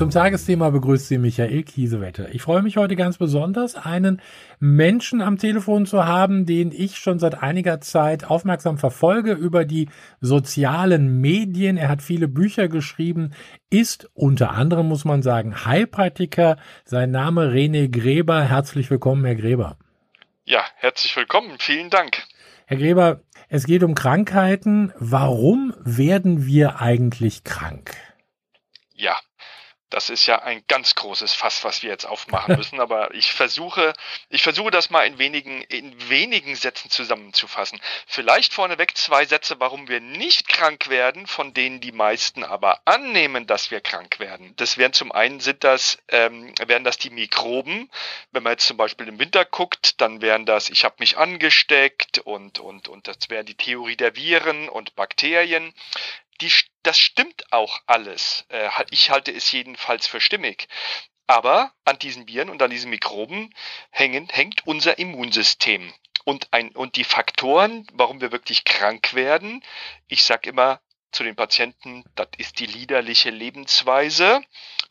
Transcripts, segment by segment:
Zum Tagesthema begrüßt Sie Michael Kiesewetter. Ich freue mich heute ganz besonders, einen Menschen am Telefon zu haben, den ich schon seit einiger Zeit aufmerksam verfolge über die sozialen Medien. Er hat viele Bücher geschrieben, ist unter anderem, muss man sagen, Heilpraktiker. Sein Name René Gräber. Herzlich willkommen, Herr Gräber. Ja, herzlich willkommen. Vielen Dank. Herr Gräber, es geht um Krankheiten. Warum werden wir eigentlich krank? Ja, das ist ja ein ganz großes Fass, was wir jetzt aufmachen müssen. Aber ich versuche, ich versuche das mal in wenigen, in wenigen Sätzen zusammenzufassen. Vielleicht vorneweg zwei Sätze, warum wir nicht krank werden, von denen die meisten aber annehmen, dass wir krank werden. Das wären zum einen sind das, ähm, wären das die Mikroben. Wenn man jetzt zum Beispiel im Winter guckt, dann wären das, ich habe mich angesteckt und, und, und das wäre die Theorie der Viren und Bakterien die, das stimmt auch alles. Äh, ich halte es jedenfalls für stimmig. Aber an diesen Viren und an diesen Mikroben hängen, hängt unser Immunsystem. Und, ein, und die Faktoren, warum wir wirklich krank werden, ich sage immer, zu den Patienten, das ist die liederliche Lebensweise,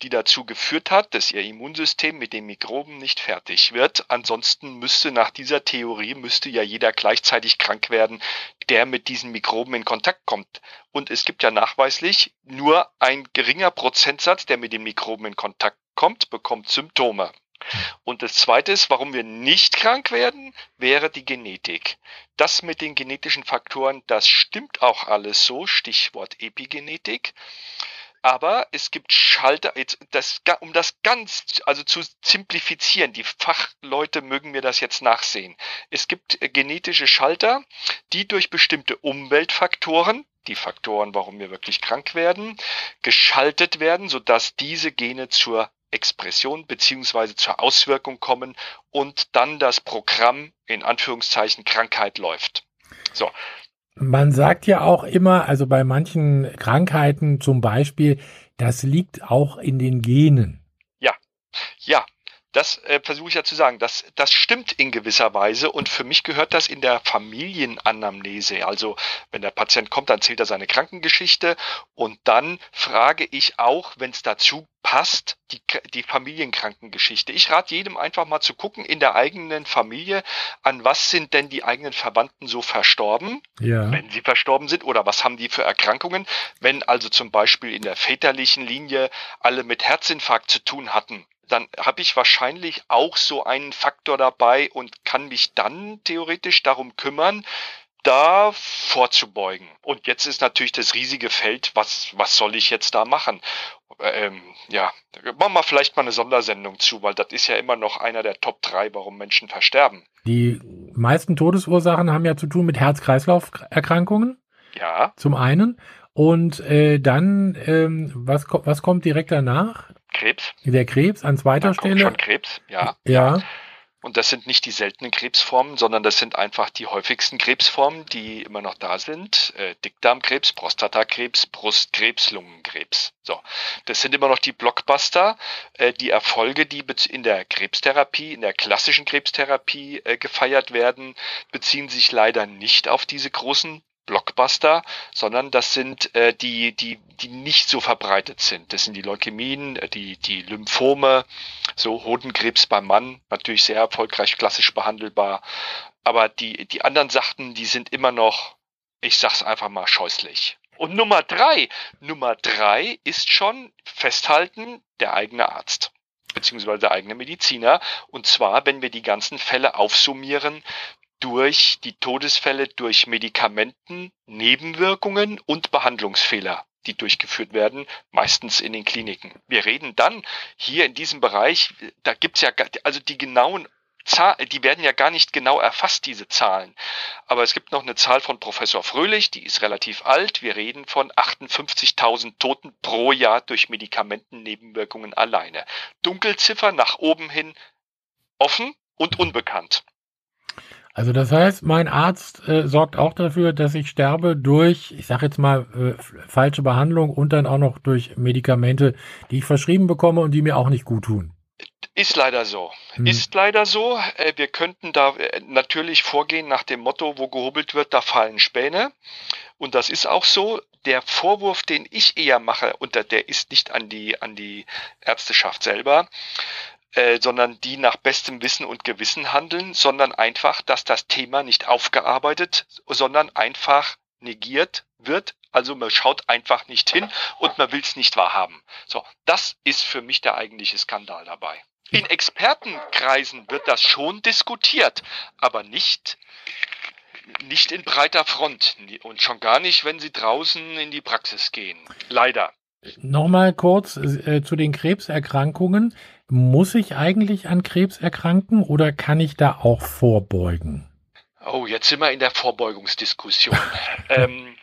die dazu geführt hat, dass ihr Immunsystem mit den Mikroben nicht fertig wird. Ansonsten müsste nach dieser Theorie müsste ja jeder gleichzeitig krank werden, der mit diesen Mikroben in Kontakt kommt. Und es gibt ja nachweislich nur ein geringer Prozentsatz, der mit den Mikroben in Kontakt kommt, bekommt Symptome. Und das Zweite ist, warum wir nicht krank werden, wäre die Genetik. Das mit den genetischen Faktoren, das stimmt auch alles so, Stichwort Epigenetik. Aber es gibt Schalter, das, um das ganz, also zu simplifizieren, die Fachleute mögen mir das jetzt nachsehen. Es gibt äh, genetische Schalter, die durch bestimmte Umweltfaktoren, die Faktoren, warum wir wirklich krank werden, geschaltet werden, sodass diese Gene zur Expression beziehungsweise zur Auswirkung kommen und dann das Programm in Anführungszeichen Krankheit läuft. So. Man sagt ja auch immer, also bei manchen Krankheiten zum Beispiel, das liegt auch in den Genen. Ja, ja, das äh, versuche ich ja zu sagen, das, das stimmt in gewisser Weise und für mich gehört das in der Familienanamnese. Also wenn der Patient kommt, dann zählt er seine Krankengeschichte und dann frage ich auch, wenn es dazu passt, die, die Familienkrankengeschichte. Ich rate jedem einfach mal zu gucken in der eigenen Familie, an was sind denn die eigenen Verwandten so verstorben, ja. wenn sie verstorben sind, oder was haben die für Erkrankungen. Wenn also zum Beispiel in der väterlichen Linie alle mit Herzinfarkt zu tun hatten, dann habe ich wahrscheinlich auch so einen Faktor dabei und kann mich dann theoretisch darum kümmern, da vorzubeugen. Und jetzt ist natürlich das riesige Feld, was, was soll ich jetzt da machen? Ähm, ja, machen wir vielleicht mal eine Sondersendung zu, weil das ist ja immer noch einer der Top 3, warum Menschen versterben. Die meisten Todesursachen haben ja zu tun mit Herz-Kreislauf-Erkrankungen. Ja. Zum einen. Und äh, dann, ähm, was, was kommt direkt danach? Krebs. Der Krebs an zweiter dann Stelle. Schon Krebs, ja. Ja. Und das sind nicht die seltenen Krebsformen, sondern das sind einfach die häufigsten Krebsformen, die immer noch da sind. Äh, Dickdarmkrebs, Prostatakrebs, Brustkrebs, Lungenkrebs. So, das sind immer noch die Blockbuster. Äh, die Erfolge, die in der Krebstherapie, in der klassischen Krebstherapie äh, gefeiert werden, beziehen sich leider nicht auf diese großen Blockbuster, sondern das sind äh, die, die, die nicht so verbreitet sind. Das sind die Leukämien, äh, die, die Lymphome, so Hodenkrebs beim Mann, natürlich sehr erfolgreich klassisch behandelbar. Aber die, die anderen Sachen, die sind immer noch, ich sag's einfach mal, scheußlich. Und Nummer drei, Nummer drei ist schon festhalten, der eigene Arzt beziehungsweise der eigene Mediziner. Und zwar, wenn wir die ganzen Fälle aufsummieren, durch die Todesfälle durch Medikamenten, Nebenwirkungen und Behandlungsfehler, die durchgeführt werden, meistens in den Kliniken. Wir reden dann hier in diesem Bereich, da gibt's ja, also die genauen Zahlen, die werden ja gar nicht genau erfasst, diese Zahlen. Aber es gibt noch eine Zahl von Professor Fröhlich, die ist relativ alt. Wir reden von 58.000 Toten pro Jahr durch Medikamentennebenwirkungen alleine. Dunkelziffer nach oben hin offen und unbekannt. Also das heißt, mein Arzt äh, sorgt auch dafür, dass ich sterbe durch, ich sage jetzt mal, äh, falsche Behandlung und dann auch noch durch Medikamente, die ich verschrieben bekomme und die mir auch nicht gut tun. Ist leider so. Hm. Ist leider so. Äh, wir könnten da äh, natürlich vorgehen nach dem Motto, wo gehobelt wird, da fallen Späne. Und das ist auch so. Der Vorwurf, den ich eher mache, und der ist nicht an die, an die Ärzteschaft selber, äh, sondern die nach bestem Wissen und Gewissen handeln, sondern einfach, dass das Thema nicht aufgearbeitet, sondern einfach negiert wird. Also man schaut einfach nicht hin und man will es nicht wahrhaben. So, das ist für mich der eigentliche Skandal dabei. In Expertenkreisen wird das schon diskutiert, aber nicht nicht in breiter Front und schon gar nicht, wenn sie draußen in die Praxis gehen. Leider. Nochmal kurz äh, zu den Krebserkrankungen. Muss ich eigentlich an Krebs erkranken oder kann ich da auch vorbeugen? Oh, jetzt sind wir in der Vorbeugungsdiskussion. ähm,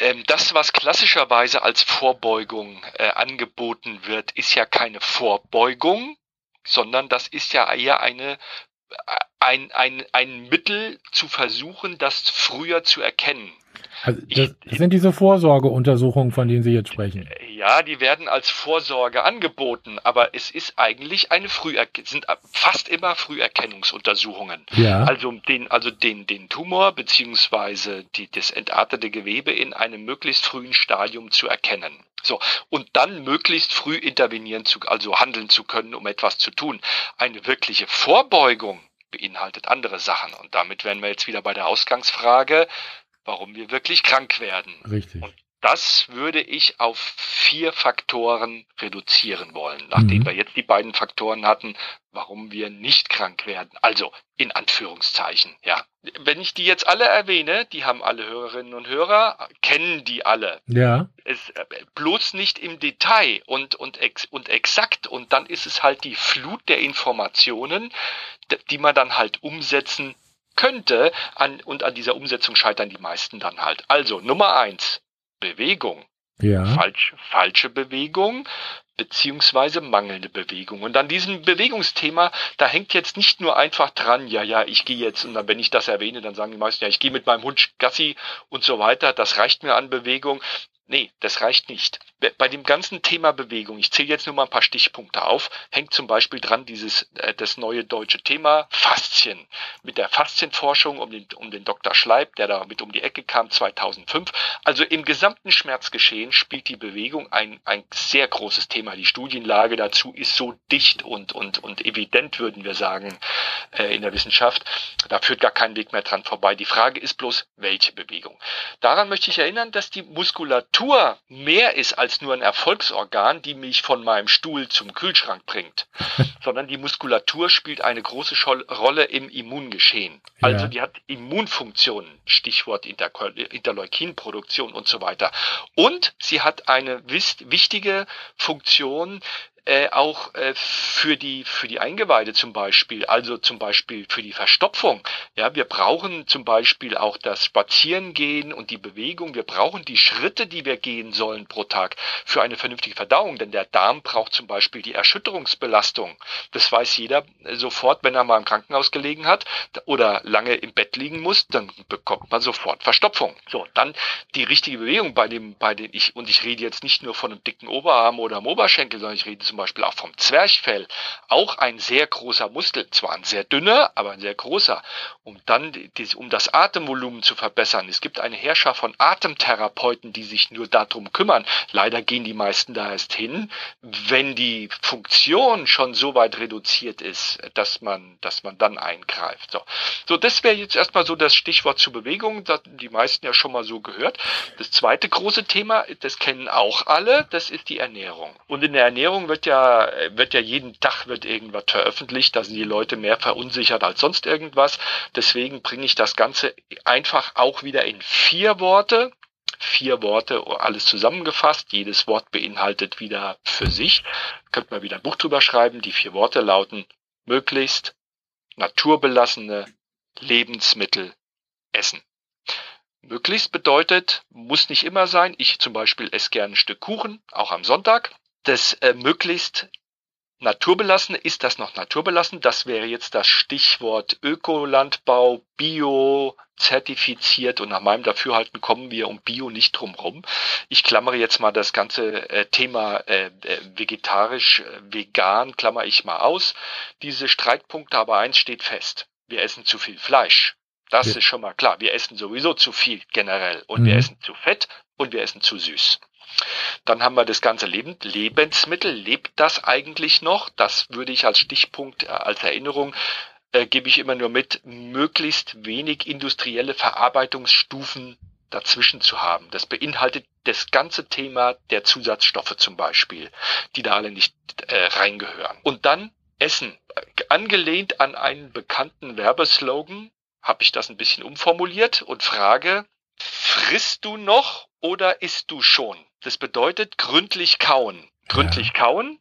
ähm, das, was klassischerweise als Vorbeugung äh, angeboten wird, ist ja keine Vorbeugung, sondern das ist ja eher eine äh, ein, ein, ein Mittel zu versuchen, das früher zu erkennen. Also das ich, sind diese Vorsorgeuntersuchungen, von denen Sie jetzt sprechen. Ja, die werden als Vorsorge angeboten, aber es ist eigentlich eine Früher sind fast immer Früherkennungsuntersuchungen. Ja. Also den, also den, den Tumor beziehungsweise die, das entartete Gewebe in einem möglichst frühen Stadium zu erkennen. So. Und dann möglichst früh intervenieren zu, also handeln zu können, um etwas zu tun. Eine wirkliche Vorbeugung beinhaltet andere Sachen. Und damit wären wir jetzt wieder bei der Ausgangsfrage, warum wir wirklich krank werden. Richtig. Und das würde ich auf vier Faktoren reduzieren wollen, nachdem mhm. wir jetzt die beiden Faktoren hatten, warum wir nicht krank werden. Also in Anführungszeichen, ja. Wenn ich die jetzt alle erwähne, die haben alle Hörerinnen und Hörer, kennen die alle. Ja. Es, äh, bloß nicht im Detail und, und, ex, und exakt. Und dann ist es halt die Flut der Informationen, die man dann halt umsetzen könnte. An, und an dieser Umsetzung scheitern die meisten dann halt. Also Nummer eins, Bewegung. Ja. Falsch, falsche Bewegung beziehungsweise mangelnde Bewegung. Und an diesem Bewegungsthema, da hängt jetzt nicht nur einfach dran, ja, ja, ich gehe jetzt, und dann, wenn ich das erwähne, dann sagen die meisten, ja, ich gehe mit meinem Hund Gassi und so weiter, das reicht mir an Bewegung. Nee, das reicht nicht. Bei dem ganzen Thema Bewegung, ich zähle jetzt nur mal ein paar Stichpunkte auf, hängt zum Beispiel dran dieses äh, das neue deutsche Thema Faszien. Mit der Faszienforschung um den, um den Dr. Schleib, der da mit um die Ecke kam 2005. Also im gesamten Schmerzgeschehen spielt die Bewegung ein, ein sehr großes Thema. Die Studienlage dazu ist so dicht und, und, und evident, würden wir sagen, äh, in der Wissenschaft. Da führt gar kein Weg mehr dran vorbei. Die Frage ist bloß, welche Bewegung. Daran möchte ich erinnern, dass die Muskulatur Natur mehr ist als nur ein Erfolgsorgan, die mich von meinem Stuhl zum Kühlschrank bringt, sondern die Muskulatur spielt eine große Rolle im Immungeschehen. Also die hat Immunfunktionen, Stichwort Interleukinproduktion und so weiter. Und sie hat eine wichtige Funktion äh, auch äh, für die für die Eingeweide zum Beispiel, also zum Beispiel für die Verstopfung. Ja, wir brauchen zum Beispiel auch das Spazierengehen und die Bewegung. Wir brauchen die Schritte, die wir gehen sollen pro Tag für eine vernünftige Verdauung, denn der Darm braucht zum Beispiel die Erschütterungsbelastung. Das weiß jeder sofort, wenn er mal im Krankenhaus gelegen hat oder lange im Bett liegen muss, dann bekommt man sofort Verstopfung. So, dann die richtige Bewegung bei dem bei den ich und ich rede jetzt nicht nur von einem dicken Oberarm oder einem Oberschenkel, sondern ich rede zum Beispiel auch vom Zwerchfell, auch ein sehr großer Muskel, zwar ein sehr dünner, aber ein sehr großer, um dann, um das Atemvolumen zu verbessern. Es gibt eine Herrschaft von Atemtherapeuten, die sich nur darum kümmern. Leider gehen die meisten da erst hin, wenn die Funktion schon so weit reduziert ist, dass man, dass man dann eingreift. So, so das wäre jetzt erstmal so das Stichwort zur Bewegung, das die meisten ja schon mal so gehört. Das zweite große Thema, das kennen auch alle, das ist die Ernährung. Und in der Ernährung wird wird ja, wird ja jeden Tag wird irgendwas veröffentlicht, da sind die Leute mehr verunsichert als sonst irgendwas. Deswegen bringe ich das Ganze einfach auch wieder in vier Worte. Vier Worte, alles zusammengefasst. Jedes Wort beinhaltet wieder für sich. Könnte man wieder ein Buch drüber schreiben. Die vier Worte lauten möglichst naturbelassene Lebensmittel essen. Möglichst bedeutet, muss nicht immer sein. Ich zum Beispiel esse gerne ein Stück Kuchen, auch am Sonntag das äh, möglichst naturbelassen, ist das noch naturbelassen? Das wäre jetzt das Stichwort Ökolandbau, Bio, zertifiziert und nach meinem Dafürhalten kommen wir um Bio nicht drum rum. Ich klammere jetzt mal das ganze äh, Thema äh, äh vegetarisch, äh, vegan, klammer ich mal aus. Diese Streitpunkte, aber eins steht fest. Wir essen zu viel Fleisch. Das ja. ist schon mal klar. Wir essen sowieso zu viel generell und mhm. wir essen zu fett und wir essen zu süß. Dann haben wir das ganze Leben, Lebensmittel. Lebt das eigentlich noch? Das würde ich als Stichpunkt, äh, als Erinnerung, äh, gebe ich immer nur mit, möglichst wenig industrielle Verarbeitungsstufen dazwischen zu haben. Das beinhaltet das ganze Thema der Zusatzstoffe zum Beispiel, die da alle nicht äh, reingehören. Und dann Essen. Angelehnt an einen bekannten Werbeslogan habe ich das ein bisschen umformuliert und frage, frisst du noch oder isst du schon? Das bedeutet gründlich kauen. Gründlich ja. kauen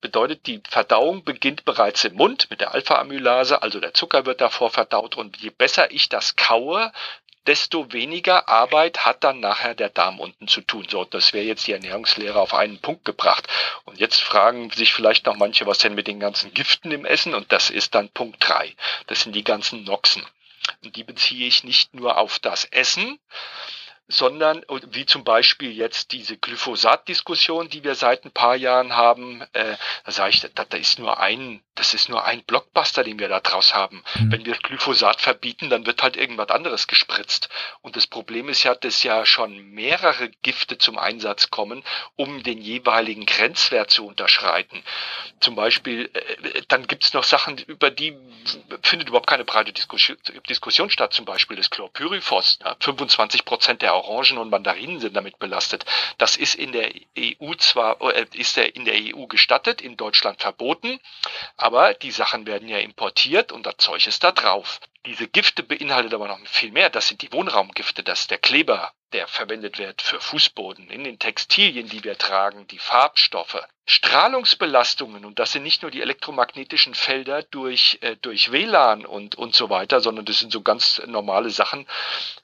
bedeutet, die Verdauung beginnt bereits im Mund mit der Alpha-Amylase, also der Zucker wird davor verdaut und je besser ich das kaue, desto weniger Arbeit hat dann nachher der Darm unten zu tun. So, das wäre jetzt die Ernährungslehre auf einen Punkt gebracht. Und jetzt fragen sich vielleicht noch manche, was denn mit den ganzen Giften im Essen? Und das ist dann Punkt drei. Das sind die ganzen Noxen. Und die beziehe ich nicht nur auf das Essen, sondern wie zum Beispiel jetzt diese Glyphosat-Diskussion, die wir seit ein paar Jahren haben, äh, da sage ich, da, da ist nur ein, das ist nur ein Blockbuster, den wir da draus haben. Mhm. Wenn wir Glyphosat verbieten, dann wird halt irgendwas anderes gespritzt. Und das Problem ist ja, dass ja schon mehrere Gifte zum Einsatz kommen, um den jeweiligen Grenzwert zu unterschreiten. Zum Beispiel, äh, dann gibt's noch Sachen, über die findet überhaupt keine breite Diskussion, Diskussion statt, zum Beispiel das Chlorpyrifos. Ja, 25 Prozent der Orangen und Mandarinen sind damit belastet. Das ist in der EU zwar, äh, ist der in der EU gestattet, in Deutschland verboten, aber die Sachen werden ja importiert und das Zeug ist da drauf. Diese Gifte beinhaltet aber noch viel mehr. Das sind die Wohnraumgifte, das ist der Kleber, der verwendet wird für Fußboden, in den Textilien, die wir tragen, die Farbstoffe. Strahlungsbelastungen, und das sind nicht nur die elektromagnetischen Felder durch, äh, durch WLAN und, und so weiter, sondern das sind so ganz normale Sachen,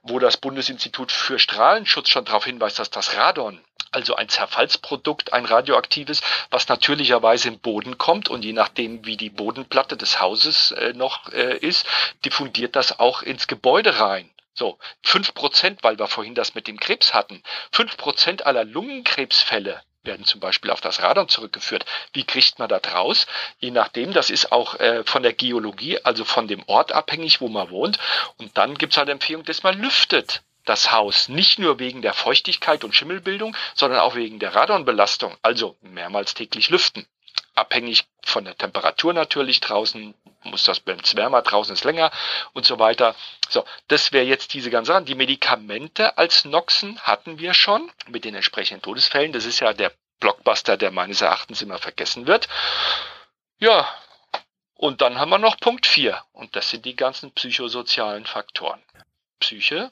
wo das Bundesinstitut für Strahlenschutz schon darauf hinweist, dass das Radon also ein Zerfallsprodukt, ein radioaktives, was natürlicherweise im Boden kommt und je nachdem, wie die Bodenplatte des Hauses äh, noch äh, ist, diffundiert das auch ins Gebäude rein. So, fünf Prozent, weil wir vorhin das mit dem Krebs hatten, fünf Prozent aller Lungenkrebsfälle werden zum Beispiel auf das Radon zurückgeführt. Wie kriegt man das raus? Je nachdem, das ist auch äh, von der Geologie, also von dem Ort abhängig, wo man wohnt. Und dann gibt es halt Empfehlung, dass man lüftet das Haus nicht nur wegen der Feuchtigkeit und Schimmelbildung, sondern auch wegen der Radonbelastung, also mehrmals täglich lüften. Abhängig von der Temperatur natürlich draußen, muss das, wenn es wärmer draußen ist länger und so weiter. So, das wäre jetzt diese ganze Sache. Die Medikamente als Noxen hatten wir schon mit den entsprechenden Todesfällen. Das ist ja der Blockbuster, der meines Erachtens immer vergessen wird. Ja, und dann haben wir noch Punkt 4 und das sind die ganzen psychosozialen Faktoren. Psyche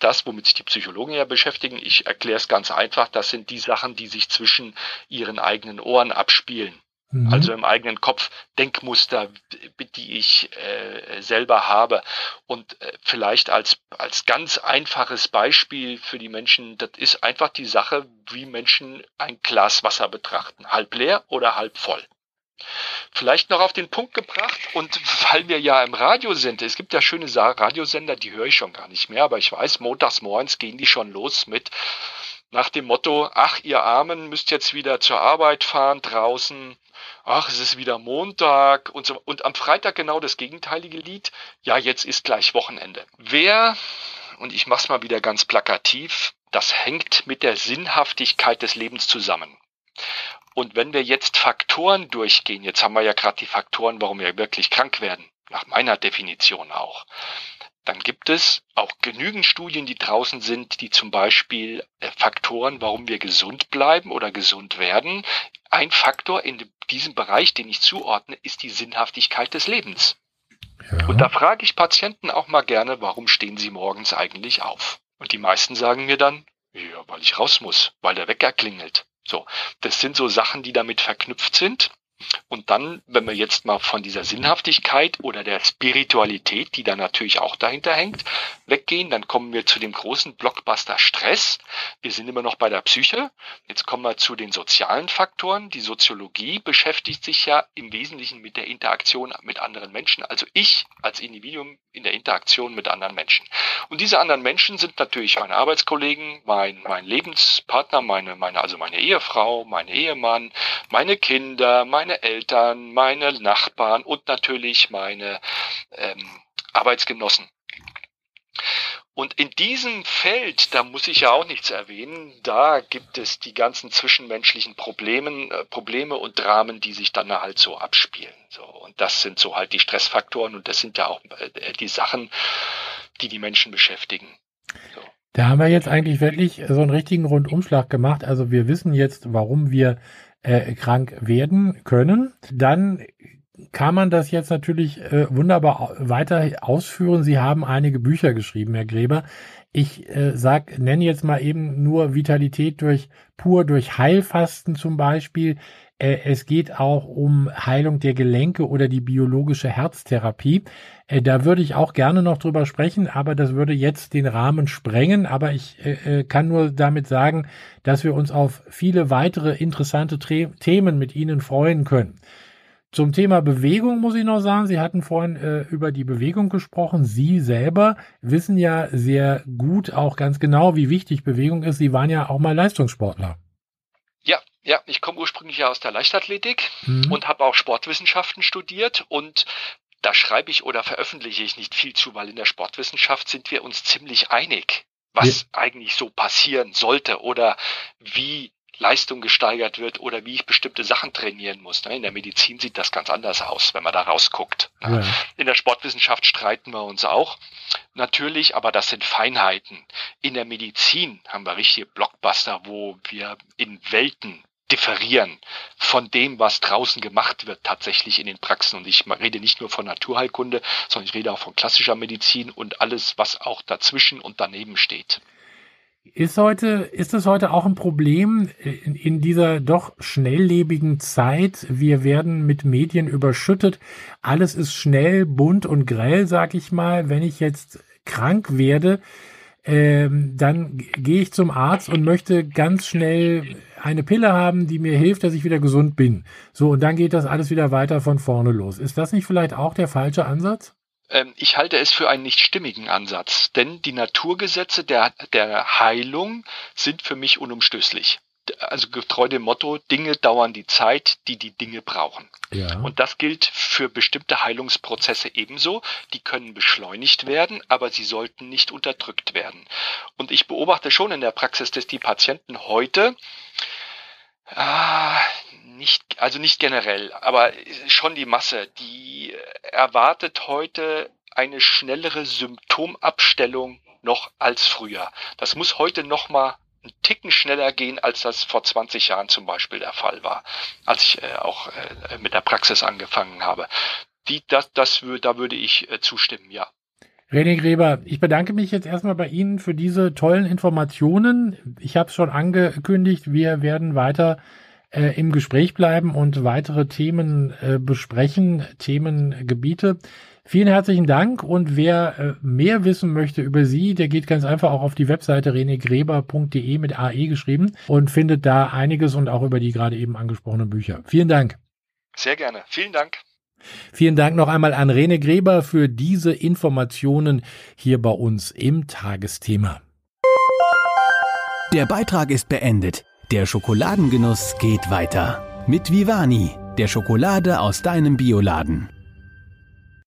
das, womit sich die Psychologen ja beschäftigen. Ich erkläre es ganz einfach. Das sind die Sachen, die sich zwischen ihren eigenen Ohren abspielen. Mhm. Also im eigenen Kopf Denkmuster, die ich äh, selber habe. Und äh, vielleicht als, als ganz einfaches Beispiel für die Menschen, das ist einfach die Sache, wie Menschen ein Glas Wasser betrachten. Halb leer oder halb voll. Vielleicht noch auf den Punkt gebracht und weil wir ja im Radio sind, es gibt ja schöne Radiosender, die höre ich schon gar nicht mehr, aber ich weiß, montags morgens gehen die schon los mit nach dem Motto, ach ihr Armen müsst jetzt wieder zur Arbeit fahren draußen, ach es ist wieder Montag und so und am Freitag genau das gegenteilige Lied, ja jetzt ist gleich Wochenende. Wer und ich mach's mal wieder ganz plakativ, das hängt mit der Sinnhaftigkeit des Lebens zusammen. Und wenn wir jetzt Faktoren durchgehen, jetzt haben wir ja gerade die Faktoren, warum wir wirklich krank werden, nach meiner Definition auch, dann gibt es auch genügend Studien, die draußen sind, die zum Beispiel äh, Faktoren, warum wir gesund bleiben oder gesund werden. Ein Faktor in diesem Bereich, den ich zuordne, ist die Sinnhaftigkeit des Lebens. Ja. Und da frage ich Patienten auch mal gerne, warum stehen sie morgens eigentlich auf? Und die meisten sagen mir dann, ja, weil ich raus muss, weil der Wecker klingelt. So, das sind so Sachen, die damit verknüpft sind. Und dann, wenn wir jetzt mal von dieser Sinnhaftigkeit oder der Spiritualität, die da natürlich auch dahinter hängt, weggehen, dann kommen wir zu dem großen Blockbuster Stress. Wir sind immer noch bei der Psyche. Jetzt kommen wir zu den sozialen Faktoren. Die Soziologie beschäftigt sich ja im Wesentlichen mit der Interaktion mit anderen Menschen. Also ich als Individuum in der Interaktion mit anderen Menschen. Und diese anderen Menschen sind natürlich meine Arbeitskollegen, mein, mein Lebenspartner, meine, meine, also meine Ehefrau, mein Ehemann, meine Kinder, meine meine Eltern, meine Nachbarn und natürlich meine ähm, Arbeitsgenossen. Und in diesem Feld, da muss ich ja auch nichts erwähnen, da gibt es die ganzen zwischenmenschlichen Problemen, äh, Probleme und Dramen, die sich dann halt so abspielen. So, und das sind so halt die Stressfaktoren und das sind ja auch äh, die Sachen, die die Menschen beschäftigen. So. Da haben wir jetzt eigentlich wirklich so einen richtigen Rundumschlag gemacht. Also wir wissen jetzt, warum wir äh, krank werden können, dann kann man das jetzt natürlich äh, wunderbar weiter ausführen. Sie haben einige Bücher geschrieben, Herr Gräber. Ich äh, sag, nenne jetzt mal eben nur Vitalität durch pur durch Heilfasten zum Beispiel. Äh, es geht auch um Heilung der Gelenke oder die biologische Herztherapie. Äh, da würde ich auch gerne noch drüber sprechen, aber das würde jetzt den Rahmen sprengen. Aber ich äh, kann nur damit sagen, dass wir uns auf viele weitere interessante Themen mit Ihnen freuen können. Zum Thema Bewegung muss ich noch sagen, Sie hatten vorhin äh, über die Bewegung gesprochen. Sie selber wissen ja sehr gut auch ganz genau, wie wichtig Bewegung ist. Sie waren ja auch mal Leistungssportler. Ja, ich komme ursprünglich ja aus der Leichtathletik mhm. und habe auch Sportwissenschaften studiert und da schreibe ich oder veröffentliche ich nicht viel zu, weil in der Sportwissenschaft sind wir uns ziemlich einig, was ja. eigentlich so passieren sollte oder wie Leistung gesteigert wird oder wie ich bestimmte Sachen trainieren muss. Ne? In der Medizin sieht das ganz anders aus, wenn man da rausguckt. Ja. In der Sportwissenschaft streiten wir uns auch. Natürlich, aber das sind Feinheiten. In der Medizin haben wir richtige Blockbuster, wo wir in Welten differieren von dem, was draußen gemacht wird, tatsächlich in den Praxen. Und ich rede nicht nur von Naturheilkunde, sondern ich rede auch von klassischer Medizin und alles, was auch dazwischen und daneben steht. Ist heute, ist es heute auch ein Problem in, in, dieser doch schnelllebigen Zeit? Wir werden mit Medien überschüttet. Alles ist schnell, bunt und grell, sag ich mal. Wenn ich jetzt krank werde, ähm, dann gehe ich zum Arzt und möchte ganz schnell eine Pille haben, die mir hilft, dass ich wieder gesund bin. So, und dann geht das alles wieder weiter von vorne los. Ist das nicht vielleicht auch der falsche Ansatz? Ähm, ich halte es für einen nicht stimmigen Ansatz, denn die Naturgesetze der, der Heilung sind für mich unumstößlich. Also getreu dem Motto, Dinge dauern die Zeit, die die Dinge brauchen. Ja. Und das gilt für bestimmte Heilungsprozesse ebenso. Die können beschleunigt werden, aber sie sollten nicht unterdrückt werden. Und ich beobachte schon in der Praxis, dass die Patienten heute Ah, nicht, also nicht generell, aber schon die Masse, die erwartet heute eine schnellere Symptomabstellung noch als früher. Das muss heute noch mal einen Ticken schneller gehen, als das vor 20 Jahren zum Beispiel der Fall war, als ich äh, auch äh, mit der Praxis angefangen habe. Die, das, das, da würde ich äh, zustimmen, ja. René Gräber, ich bedanke mich jetzt erstmal bei Ihnen für diese tollen Informationen. Ich habe es schon angekündigt, wir werden weiter äh, im Gespräch bleiben und weitere Themen äh, besprechen, Themengebiete. Vielen herzlichen Dank und wer äh, mehr wissen möchte über Sie, der geht ganz einfach auch auf die Webseite renegreber.de mit AE geschrieben und findet da einiges und auch über die gerade eben angesprochenen Bücher. Vielen Dank. Sehr gerne. Vielen Dank. Vielen Dank noch einmal an Rene Gräber für diese Informationen hier bei uns im Tagesthema. Der Beitrag ist beendet. Der Schokoladengenuss geht weiter. Mit Vivani, der Schokolade aus deinem Bioladen.